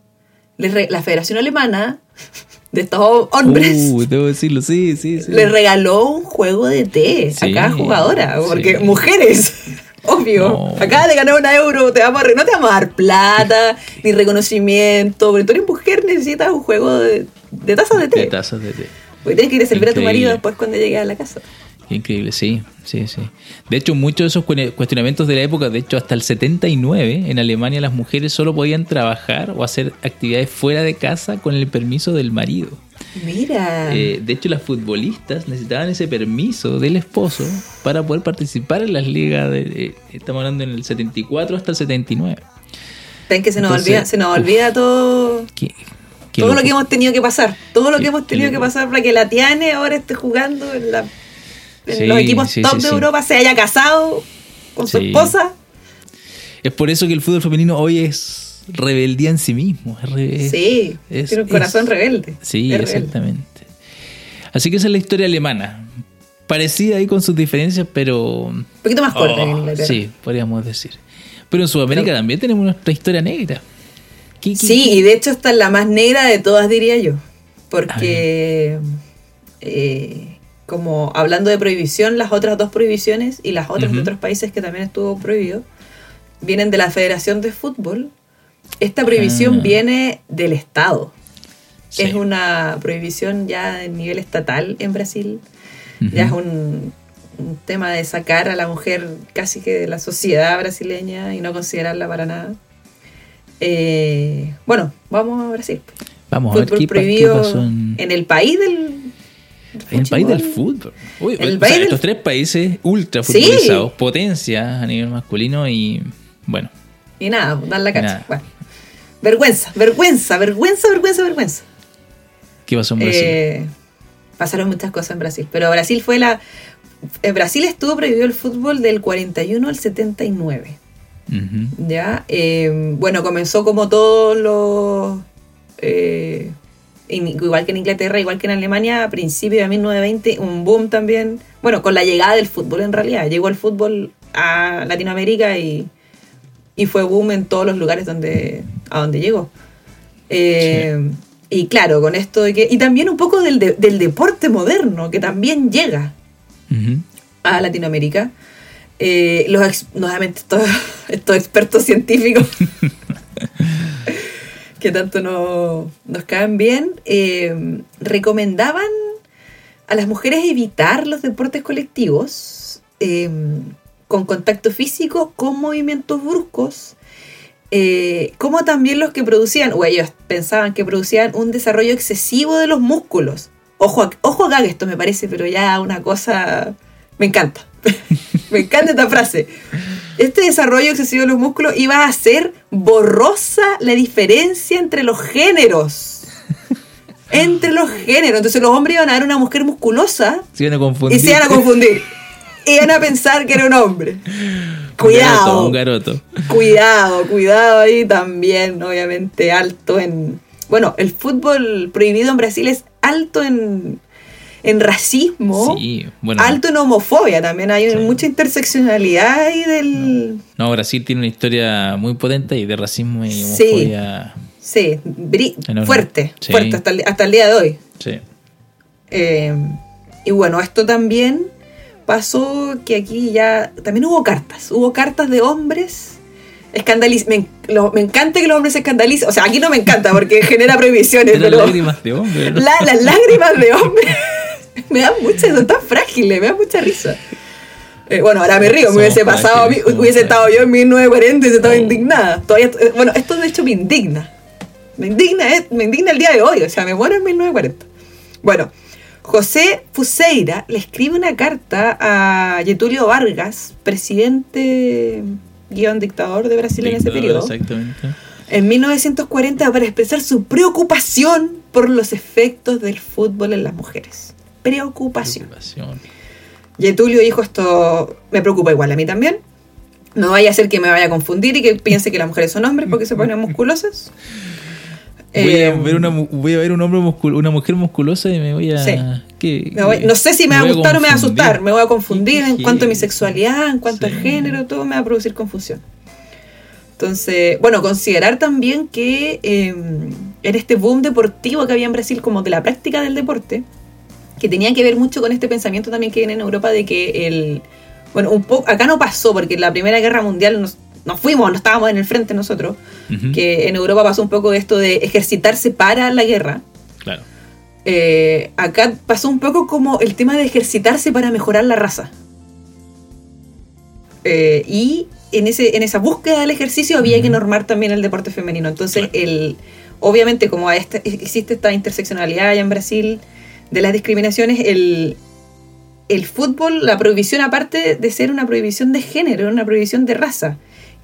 la Federación Alemana de estos hombres Uh, debo decirlo, sí, sí, sí. le regaló un juego de té Sí, a cada jugadora. Porque sí. mujeres, obvio, No. acabas de ganar una euro, te vamos a no te vamos a dar plata ni reconocimiento. Pero tú eres mujer, necesitas un juego de, de tazas de té. De tazas de té. Porque tienes que ir a servir a tu marido después cuando llegues a la casa. Increíble, sí, sí, sí. De hecho, muchos de esos cuestionamientos de la época, de hecho, hasta el 79, en Alemania las mujeres solo podían trabajar o hacer actividades fuera de casa con el permiso del marido. Mira. Eh, de hecho, las futbolistas necesitaban ese permiso del esposo para poder participar en las ligas. De, eh, estamos hablando en el 74 hasta el 79. Ven que se nos entonces, olvida, se nos uf. olvida todo. Qué- qué todo lo que hemos tenido que pasar, todo lo que hemos tenido que pasar para que la Tiane ahora esté jugando en, la- en Sí, los equipos sí, top sí, de. Europa, se haya casado con su esposa. Es por eso que el fútbol femenino hoy es rebeldía en sí mismo. es re- Sí, es- tiene un corazón es- rebelde. Sí, rebelde. exactamente. Así que esa es la historia alemana. Parecida ahí con sus diferencias, pero... Un poquito más corta Oh, que en Inglaterra. Sí, podríamos decir. Pero en Sudamérica Pero- también tenemos nuestra historia negra. ¿Qué- qué- Sí, qué? y de hecho esta es la más negra de todas, diría yo. Porque, eh, como hablando de prohibición, las otras dos prohibiciones y las otras de otros países que también estuvo prohibido, vienen de la Federación de Fútbol. Esta prohibición Ah. viene del Estado. Sí. Es una prohibición ya a nivel estatal en Brasil. Ya es un, un tema de sacar a la mujer casi que de la sociedad brasileña y no considerarla para nada. Eh, bueno, vamos a Brasil. Vamos a ver qué, prohibido pasó en, en el país del... en el país del fútbol. Uy, En el o país sea, del- estos tres países ultra Sí. futbolizados, potencia a nivel masculino y bueno, Y nada, dar la cacha. Nada. Bueno. Vergüenza, vergüenza, vergüenza, vergüenza, vergüenza. ¿qué pasó en Brasil? Eh, pasaron muchas cosas en Brasil, pero Brasil fue la... En Brasil estuvo prohibido el fútbol del 41 al 79. Ya, eh, bueno, comenzó como todos los. eh, igual que en Inglaterra, igual que en Alemania, a principios de 1920, un boom también. Bueno, con la llegada del fútbol en realidad. Llegó el fútbol a Latinoamérica y, y fue boom en todos los lugares donde, a donde llegó. Eh, Y claro, con esto de que. Y también un poco del, de- del deporte moderno, que también llega a Latinoamérica. Eh, los ex- nuevamente estos, estos expertos científicos que tanto no- nos caen bien, eh, recomendaban a las mujeres evitar los deportes colectivos eh, con contacto físico, con movimientos bruscos, eh, como también los que producían, o ellos pensaban que producían un desarrollo excesivo de los músculos. Ojo, a- ojo acá que esto me parece, pero ya una cosa... Me encanta. Me encanta esta frase. Este desarrollo excesivo de los músculos iba a hacer borrosa la diferencia entre los géneros. Entre los géneros. Entonces los hombres iban a ver una mujer musculosa Se iban a y confundir. se iban a confundir. Iban a pensar que era un hombre. Un Cuidado. garoto, un garoto. Cuidado, cuidado ahí también, obviamente, alto en... Bueno, el fútbol prohibido en Brasil es alto en, en racismo, Sí, bueno. alto en homofobia también. Hay Sí. mucha interseccionalidad ahí del... No, Brasil tiene una historia muy potente y de racismo y homofobia. Sí, fuerte, Sí. fuerte hasta el, hasta el día de hoy. Sí. Eh, y bueno, esto también pasó que aquí ya también hubo cartas, hubo cartas de hombres escandaliz me, en- lo- me encanta que los hombres se escandalicen, o sea, aquí no me encanta porque genera prohibiciones, pero lágrimas de hombre. ¿no? la- las lágrimas de hombres me dan mucha, son tan frágiles, me dan mucha risa. Eh, bueno, ahora me río, me hubiese pasado, frágiles, hubiese estado yo en 1940 y hubiese estado Oh. indignada. Todavía, eh, bueno, esto de hecho me indigna. Me indigna, eh, me indigna el día de hoy, o sea, me muero en 1940. Bueno, José Fuseira le escribe una carta a Getulio Vargas, presidente guion dictador de Brasil en ese periodo, Exactamente. en 1940 para expresar su preocupación por los efectos del fútbol en las mujeres. Preocupación. Preocupación. Getulio dijo esto, me preocupa igual a mí también. No vaya a ser que me vaya a confundir y que piense que las mujeres son hombres porque se ponen musculosas. Voy, Eh, a ver una, voy a ver un hombre muscul- una mujer musculosa y me voy a. Sí. ¿qué- me voy- qué? no sé si me, va a gustar o me va a asustar. Me voy a confundir en ¿Qué- cuanto a mi sexualidad, en cuanto Sí. al género, todo me va a producir confusión. Entonces, bueno, considerar también que eh, en este boom deportivo que había en Brasil, como de la práctica del deporte, que tenía que ver mucho con este pensamiento también que viene en Europa de que el. Bueno, un poco. Acá no pasó, porque en la Primera Guerra Mundial nos, nos fuimos, no estábamos en el frente nosotros. Que en Europa pasó un poco esto de ejercitarse para la guerra. Claro. Eh, acá pasó un poco como el tema de ejercitarse para mejorar la raza. Eh, y en, ese, en esa búsqueda del ejercicio había que normar también el deporte femenino. Entonces, Claro. el, obviamente, como a esta- existe esta interseccionalidad allá en Brasil de las discriminaciones, el, el fútbol, la prohibición, aparte de ser una prohibición de género, era una prohibición de raza.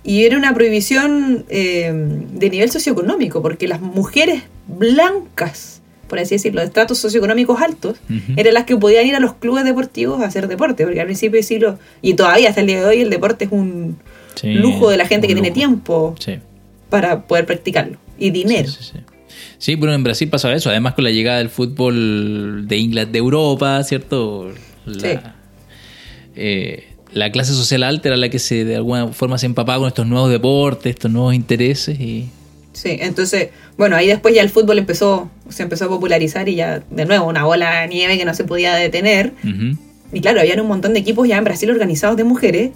Y era una prohibición eh, de nivel socioeconómico, porque las mujeres blancas, por así decirlo, de estratos socioeconómicos altos, eran las que podían ir a los clubes deportivos a hacer deporte, porque al principio del siglo, y todavía hasta el día de hoy, el deporte es un Sí, lujo de la gente que tiene tiempo Sí. para poder practicarlo, y dinero. Sí, sí, bueno, en Brasil pasaba eso. Además, con la llegada del fútbol de Inglaterra, de Europa, ¿cierto? La, Sí. eh, la clase social alta era la que se de alguna forma se empapaba con estos nuevos deportes, estos nuevos intereses. Y Sí, entonces, bueno, ahí después ya el fútbol empezó, se empezó a popularizar y ya, de nuevo, una bola de nieve que no se podía detener. Y claro, habían un montón de equipos ya en Brasil organizados de mujeres.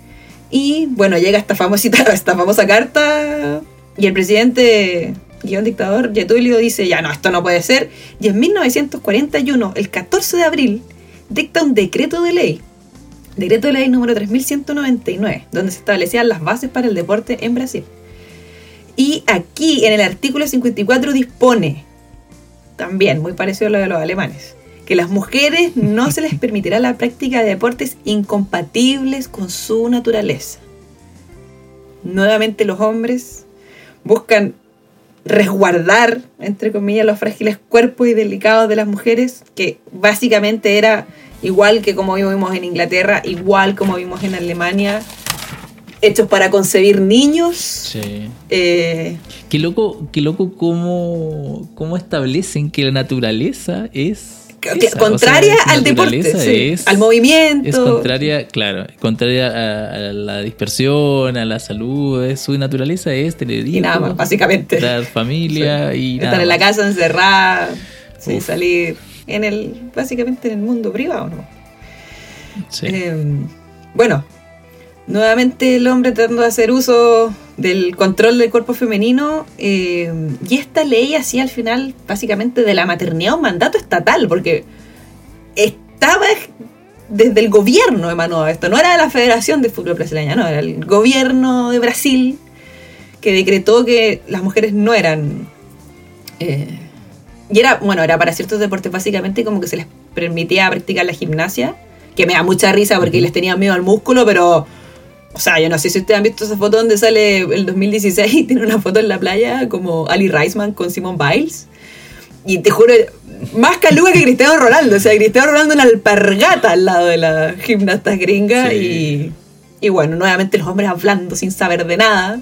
Y bueno, llega esta famosita, esta famosa carta. Y el presidente, guion dictador, Getulio, dice: Ya no, esto no puede ser. Y en 1941, el 14 de abril, dicta un decreto de ley. Decreto de ley número 3199, donde se establecían las bases para el deporte en Brasil. Y aquí, en el artículo 54, dispone, también muy parecido a lo de los alemanes, que las mujeres no se les permitirá la práctica de deportes incompatibles con su naturaleza. Nuevamente los hombres buscan resguardar, entre comillas, los frágiles cuerpos y delicados de las mujeres, que básicamente era igual que como vimos en Inglaterra, igual como vimos en Alemania, hechos para concebir niños. Sí. eh, Qué loco, qué loco cómo, cómo establecen que la naturaleza es. Esa, contraria o sea, la al deporte, naturaleza sí, es- al movimiento. Es contraria, claro, contraria a, a la dispersión, a la salud. es- su naturaleza es tener y nada más, básicamente. tener familia y Estar nada en la casa encerrada, sin salir, en el, básicamente en el mundo privado, ¿no? Sí. Eh, bueno, nuevamente el hombre tratando de hacer uso del control del cuerpo femenino eh, y esta ley hacía al final básicamente de la maternidad un mandato estatal porque estaba desde el gobierno emanó esto, no era de la Federación de Fútbol Brasileña, no, era el gobierno de Brasil que decretó que las mujeres no eran... eh, y era, bueno, era para ciertos deportes básicamente como que se les permitía practicar la gimnasia, que me da mucha risa porque les tenía miedo al músculo, pero... O sea, yo no sé si ustedes han visto esa foto donde sale el 2016 y tiene una foto en la playa como Ali Reisman con Simone Biles. Y te juro, más caluga que Cristiano Ronaldo. O sea, Cristiano Ronaldo una alpargata al lado de la gimnasta gringa. Sí. Y, y bueno, nuevamente los hombres hablando sin saber de nada.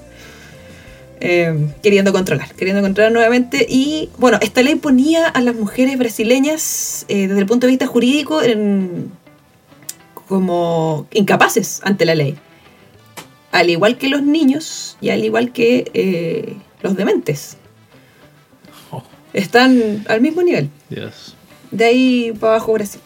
eh, queriendo controlar, queriendo controlar nuevamente. Y bueno, esta ley ponía a las mujeres brasileñas eh, desde el punto de vista jurídico en, como incapaces ante la ley. Al igual que los niños y al igual que eh, los dementes. Oh. Están al mismo nivel. De ahí para abajo Brasil.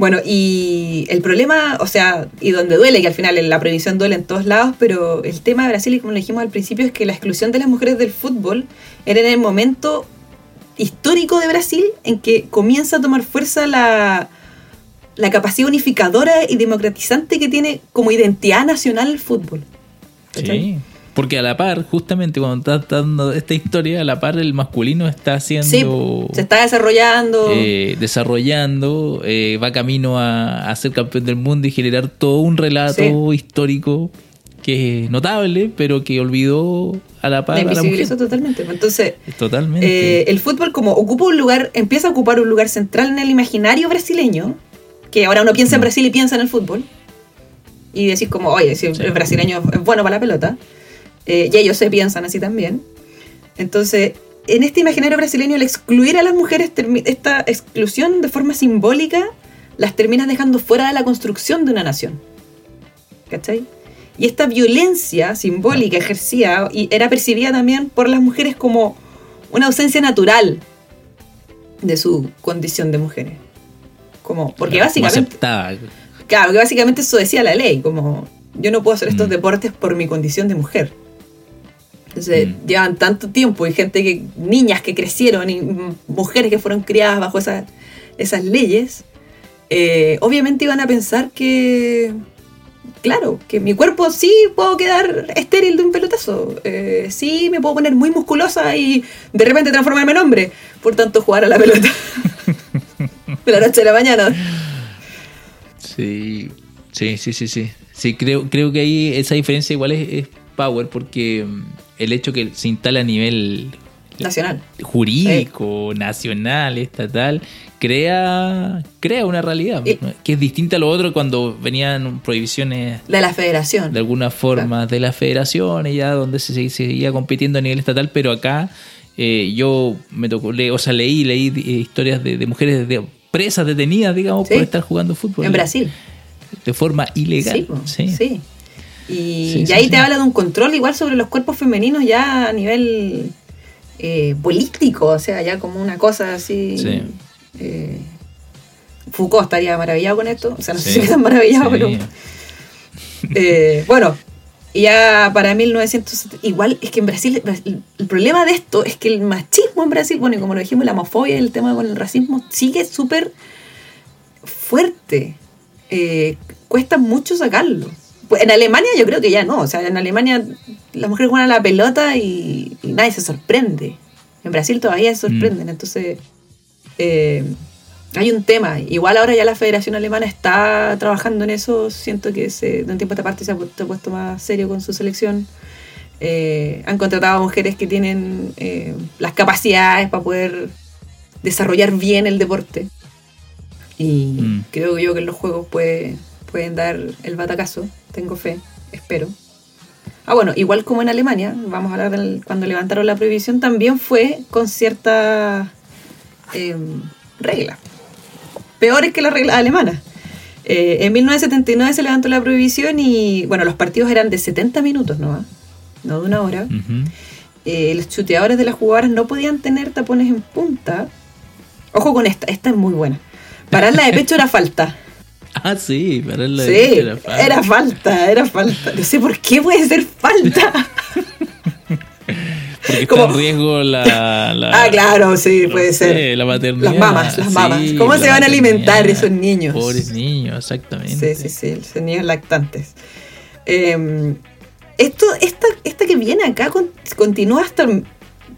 Bueno, y el problema, o sea, y donde duele, que al final la prohibición duele en todos lados, pero el tema de Brasil, y como lo dijimos al principio, es que la exclusión de las mujeres del fútbol era en el momento histórico de Brasil en que comienza a tomar fuerza la, la capacidad unificadora y democratizante que tiene como identidad nacional el fútbol. ¿Cachai? Sí. Porque a la par, justamente cuando está dando esta historia, a la par el masculino está haciendo. Sí, se está desarrollando. eh, desarrollando, eh, va camino a, a ser campeón del mundo y generar todo un relato histórico que es notable, pero que olvidó a la par la a la mujer. totalmente. Entonces, Totalmente. Eh, el fútbol como ocupa un lugar, empieza a ocupar un lugar central en el imaginario brasileño, que ahora uno piensa en Mm. Brasil y piensa en el fútbol, y decís como, oye, si el brasileño es bueno para la pelota, eh, y ellos se piensan así también. Entonces, en este imaginario brasileño, el excluir a las mujeres, esta exclusión de forma simbólica, las terminas dejando fuera de la construcción de una nación. ¿Cachai? Y esta violencia simbólica ejercida y era percibida también por las mujeres como una ausencia natural de su condición de mujeres. Como, porque Como básicamente, claro, que básicamente eso decía la ley, como yo no puedo hacer estos Mm. deportes por mi condición de mujer. Entonces, Mm. llevan tanto tiempo y gente que, niñas que crecieron y mujeres que fueron criadas bajo esa- esas leyes, eh, obviamente iban a pensar que, claro, que mi cuerpo sí puedo quedar estéril de un pelotazo, eh, sí me puedo poner muy musculosa y de repente transformarme en hombre, por tanto jugar a la pelota. de la noche a la mañana. Sí, sí, sí, sí, sí. Sí, creo, creo que ahí esa diferencia igual es, es power porque mm, el hecho que se instala a nivel Nacional. jurídico, nacional, estatal, crea, crea una realidad que es distinta a lo otro cuando venían prohibiciones De la federación. de alguna forma de las federaciones ya donde se, se seguía compitiendo a nivel estatal, pero acá eh, yo me tocó, le- o sea, leí, leí eh, historias de, de mujeres de, presas detenidas, digamos, Sí. por estar jugando fútbol. En Brasil. De forma ilegal. Sí, po, Sí. sí. Y, y ahí te habla de un control igual sobre los cuerpos femeninos ya a nivel eh, político, o sea, ya como una cosa así. Sí. eh, Foucault estaría maravillado con esto, o sea, no sé si tan maravillado, pero... eh, bueno, y ya para 1970, igual es que en Brasil, el problema de esto es que el machismo en Brasil, bueno, y como lo dijimos, la homofobia y el tema con el racismo sigue súper fuerte. Eh, cuesta mucho sacarlo. Pues en Alemania yo creo que ya no, o sea, en Alemania las mujeres juegan a la pelota y, y nadie se sorprende. En Brasil todavía se sorprenden, entonces eh, hay un tema. Igual ahora ya la Federación Alemana está trabajando en eso, siento que se, de un tiempo a esta parte se ha puesto, puesto más serio con su selección. Eh, han contratado a mujeres que tienen eh, las capacidades para poder desarrollar bien el deporte. Y Mm. creo yo que en los juegos puede- pueden dar el batacazo. Tengo fe, espero. Ah, bueno, igual como en Alemania, vamos a hablar del cuando levantaron la prohibición, también fue con cierta eh, regla. Peores que las reglas alemanas. Eh, en 1979 se levantó la prohibición y, bueno, los partidos eran de 70 minutos nomás, no de una hora. Eh, los chuteadores de las jugadoras no podían tener tapones en punta. Ojo con esta, esta es muy buena. Pararla de pecho era falta. Ah, sí, para la Sí, era falta. era falta, era falta. No sé por qué puede ser falta. Porque está en riesgo la, la- ah, claro, sí, no puede sé, ser. la maternidad. Las mamas, las mamas. Sí, ¿Cómo la se van a alimentar esos niños? Pobres niños, exactamente. Sí, sí, sí, esos niños lactantes. Eh, esto, esta, esta que viene acá con- continúa hasta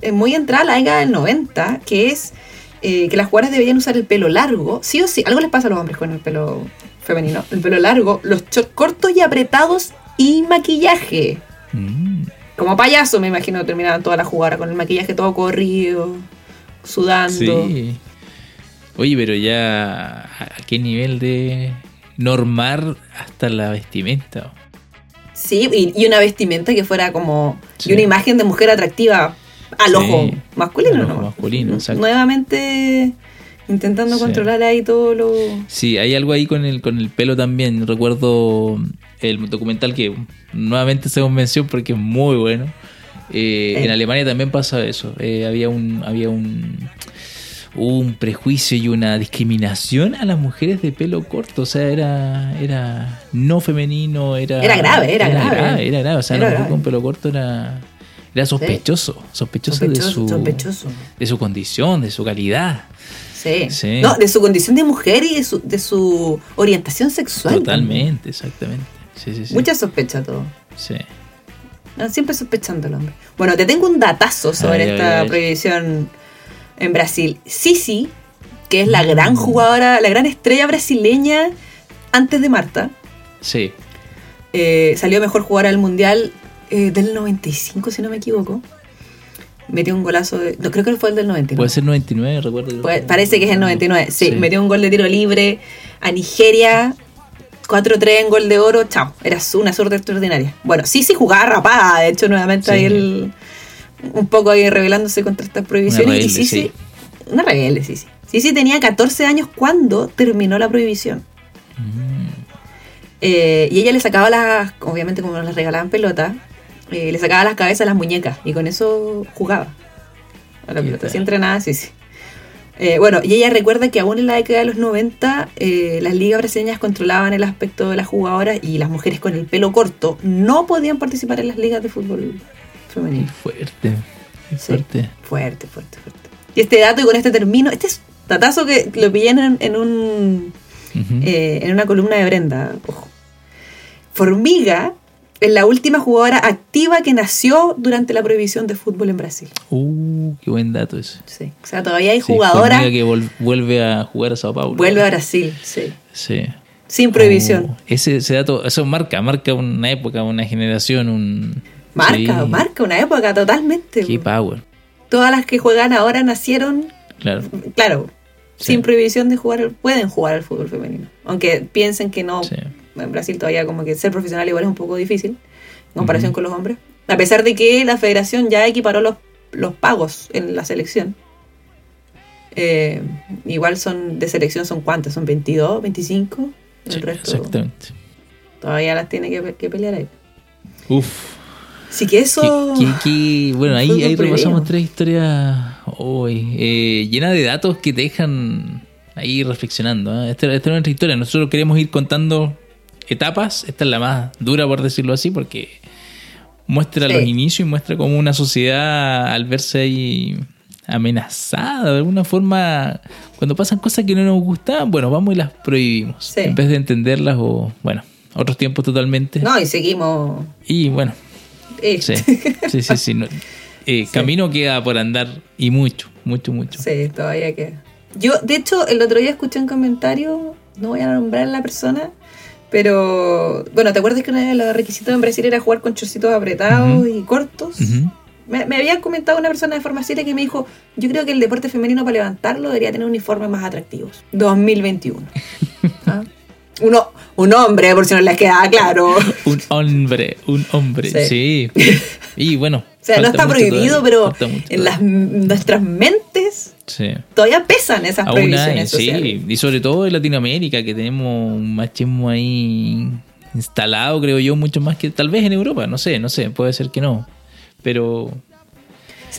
eh, muy entrada la década del 90, que es eh, que las jugadoras deberían usar el pelo largo, sí o sí. Algo les pasa a los hombres con el pelo femenino. El pelo largo, los shorts cortos y apretados y maquillaje. Mm, Como payaso, me imagino, terminaban toda la jugada con el maquillaje todo corrido, sudando. sí. Oye, pero ya, ¿a qué nivel de normar hasta la vestimenta? Sí, y, y una vestimenta que fuera como. Sí. Y una imagen de mujer atractiva al Sí, ojo masculino, al ojo ¿no? masculino, exacto. Nuevamente intentando Sí. controlar ahí todo lo. Sí, hay algo ahí con el, con el pelo también. Recuerdo el documental que nuevamente hacemos mención porque es muy bueno. Eh, Eh. En Alemania también pasa eso. Eh, había un había un un prejuicio y una discriminación a las mujeres de pelo corto. O sea, era era no femenino, era Era grave, era grave. Era grave. O sea, grave. con pelo corto era era sospechoso, sospechoso, de su sospechoso. de su condición, de su calidad. Sí. Sí. No, de su condición de mujer y de su, de su orientación sexual. Totalmente, exactamente. Sí, sí, sí. Mucha sospecha todo. Sí. No, siempre sospechando el hombre. Bueno, te tengo un datazo sobre Ay, esta ay. prohibición en Brasil. Sisi, que es la Mm. gran jugadora, la gran estrella brasileña antes de Marta, Sí. eh, salió mejor jugadora del mundial eh, del 95, si no me equivoco. Metió un golazo de. No, creo que fue el del 99. Puede ser 99, recuerdo. Pues, parece que es el 99. Sí, Sí. metió un gol de tiro libre a Nigeria. 4-3 en gol de oro. Chao. Era una suerte extraordinaria. Bueno, sí, sí jugaba rapada. De hecho, nuevamente Sí. ahí el, un poco ahí rebelándose contra estas prohibiciones. Y sí, sí. Una rebelde, sí, sí. Sí, sí, tenía 14 años cuando terminó la prohibición. Mm. Eh, y ella le sacaba las, obviamente como les regalaban pelota, eh, le sacaba las cabezas a las muñecas y con eso jugaba a la ¿Qué pelota. tal? Si entrenaba, sí, sí. Eh, bueno, y ella recuerda que aún en la década de los 90 eh, las ligas brasileñas controlaban el aspecto de las jugadoras y las mujeres con el pelo corto no podían participar en las ligas de fútbol femenino. fuerte. Sí. fuerte. Fuerte, fuerte, fuerte. Y este dato, y con este termino, este es datazo que lo pillé en, en un eh, en una columna de Brenda. Ojo. Formiga es la última jugadora activa que nació durante la prohibición de fútbol en Brasil. Uh, qué buen dato ese. Sí. O sea, todavía hay Sí, jugadoras. Que vuelve a jugar a Sao Paulo. Vuelve a Brasil, sí. Sí. Sin prohibición. Oh, ese, ese dato, eso marca, marca una época, una generación, un. marca, Sí. marca una época totalmente. Qué power. Todas las que juegan ahora nacieron, Claro. claro, Sí. sin prohibición de jugar, pueden jugar al fútbol femenino. Aunque piensen que no, Sí. En Brasil todavía como que ser profesional igual es un poco difícil en comparación con los hombres. A pesar de que la federación ya equiparó los, los pagos en la selección. Eh, igual son de selección son cuántas, son 22, 25. El Sí, resto exactamente. todavía las tiene que, que pelear ahí. Uf. Así que eso... Bueno, ahí, ahí repasamos tres historias hoy, eh, llenas de datos que te dejan ahí reflexionando. ¿eh? Esta, esta es nuestra historia. Nosotros queremos ir contando etapas. Esta es la más dura, por decirlo así, porque muestra Sí. los inicios y muestra cómo una sociedad, al verse ahí amenazada de alguna forma, cuando pasan cosas que no nos gustaban, bueno, vamos y las prohibimos. Sí. En vez de entenderlas o, bueno, otros tiempos totalmente. No, y seguimos... Y bueno, eh, Sí, sí, sí. sí, no. Eh, Camino queda por andar y mucho, mucho, mucho. Sí, todavía queda. Yo, de hecho, el otro día escuché un comentario, no voy a nombrar a la persona, pero bueno, ¿te acuerdas que uno de los requisitos en Brasil era jugar con chorcitos apretados y cortos? Me, me había comentado una persona de forma seria que me dijo, yo creo que el deporte femenino para levantarlo debería tener uniformes más atractivos. 2021. ¿Ah? Uno, un hombre, por si no les queda claro. Un hombre, un hombre, sí. Y bueno. O sea, no está prohibido, todavía, pero en las, nuestras mentes Sí. todavía pesan esas Aún hay, prohibiciones sociales. sí. Y sobre todo en Latinoamérica, que tenemos un machismo ahí instalado, creo yo, mucho más que tal vez en Europa. No sé, no sé, puede ser que no. Pero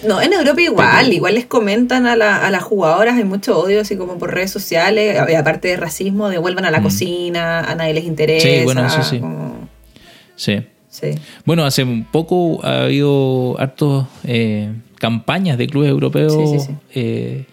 No, en Europa igual, Pero- igual les comentan a, la- a las jugadoras, hay mucho odio así como por redes sociales, aparte de racismo, de vuelvan a la Mm. cocina, a nadie les interesa. Sí, bueno, eso sí. como- Sí. Sí. Bueno, hace un poco ha habido hartos eh, campañas de clubes europeos Sí, sí, sí. eh,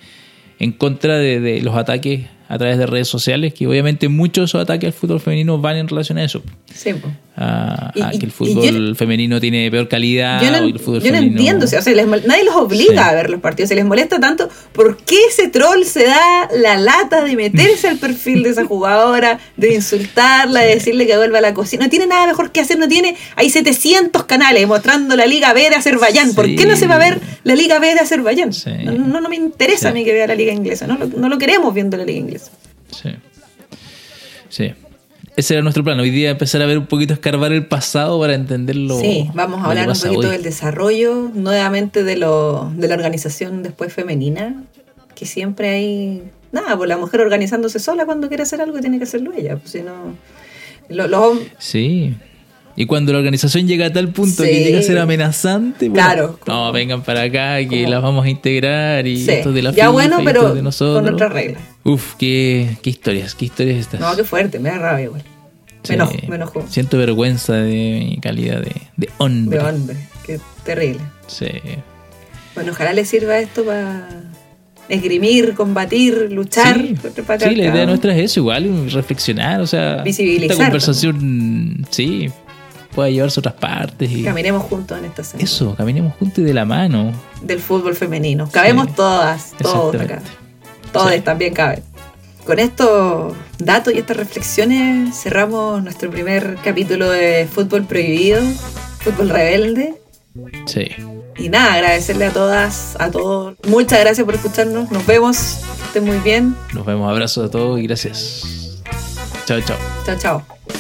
en contra de, de los ataques a través de redes sociales, que obviamente muchos de esos ataques al fútbol femenino van en relación a eso. Sí, po. A, Y- a y- que el fútbol femenino tiene peor calidad Yo no, o que el fútbol yo no femenino... entiendo, o sea, les nadie los obliga Sí. a ver los partidos, se les molesta tanto. ¿Por qué ese troll se da la lata de meterse al perfil de esa jugadora, de insultarla, de decirle que vuelva a la cocina? No tiene nada mejor que hacer, no tiene. Hay 700 canales mostrando la Liga B de Azerbaiyán. ¿Por qué no se va a ver la Liga B de Azerbaiyán? No, no, no me interesa a mí que vea la Liga Inglesa, no lo, no lo queremos viendo la Liga Inglesa. Sí. Sí. Ese era nuestro plan. Hoy día empezar a ver un poquito, escarbar el pasado para entenderlo. Sí, vamos a hablar un poquito hoy. del desarrollo, nuevamente de, lo, de la organización después femenina, que siempre hay, nada, pues la mujer organizándose sola cuando quiere hacer algo tiene que hacerlo ella, pues si no... lo- Sí. Y cuando la organización llega a tal punto Sí. que llega a ser amenazante, bueno, Claro, no, vengan para acá que las vamos a integrar y sí, esto es de la ya FIFA bueno, pero de nosotros. con nuestras reglas. Uf, qué, qué historias, qué historias estas. No, qué fuerte, me da rabia igual. Sí. Me enojo, me enojo. Siento vergüenza de mi calidad de, de hombre. De hombre, qué terrible. Sí. Bueno, ojalá le sirva esto para esgrimir, combatir, luchar Sí, el sí, la idea nuestra es eso, igual, reflexionar, o sea, Visibilizar esta conversación, sí, pueda llevarse a otras partes y Caminemos juntos en esta senda. eso, caminemos juntos y de la mano. del fútbol femenino. Cabemos Sí, todas, todos acá. Todos Sí. también caben. Con estos datos y estas reflexiones cerramos nuestro primer capítulo de Fútbol Prohibido, Fútbol Rebelde. Sí. Y nada, agradecerle a todas, a todos. Muchas gracias por escucharnos. Nos vemos. Que estén muy bien. Nos vemos, abrazos a todos y gracias. Chao, chao. Chao, chao.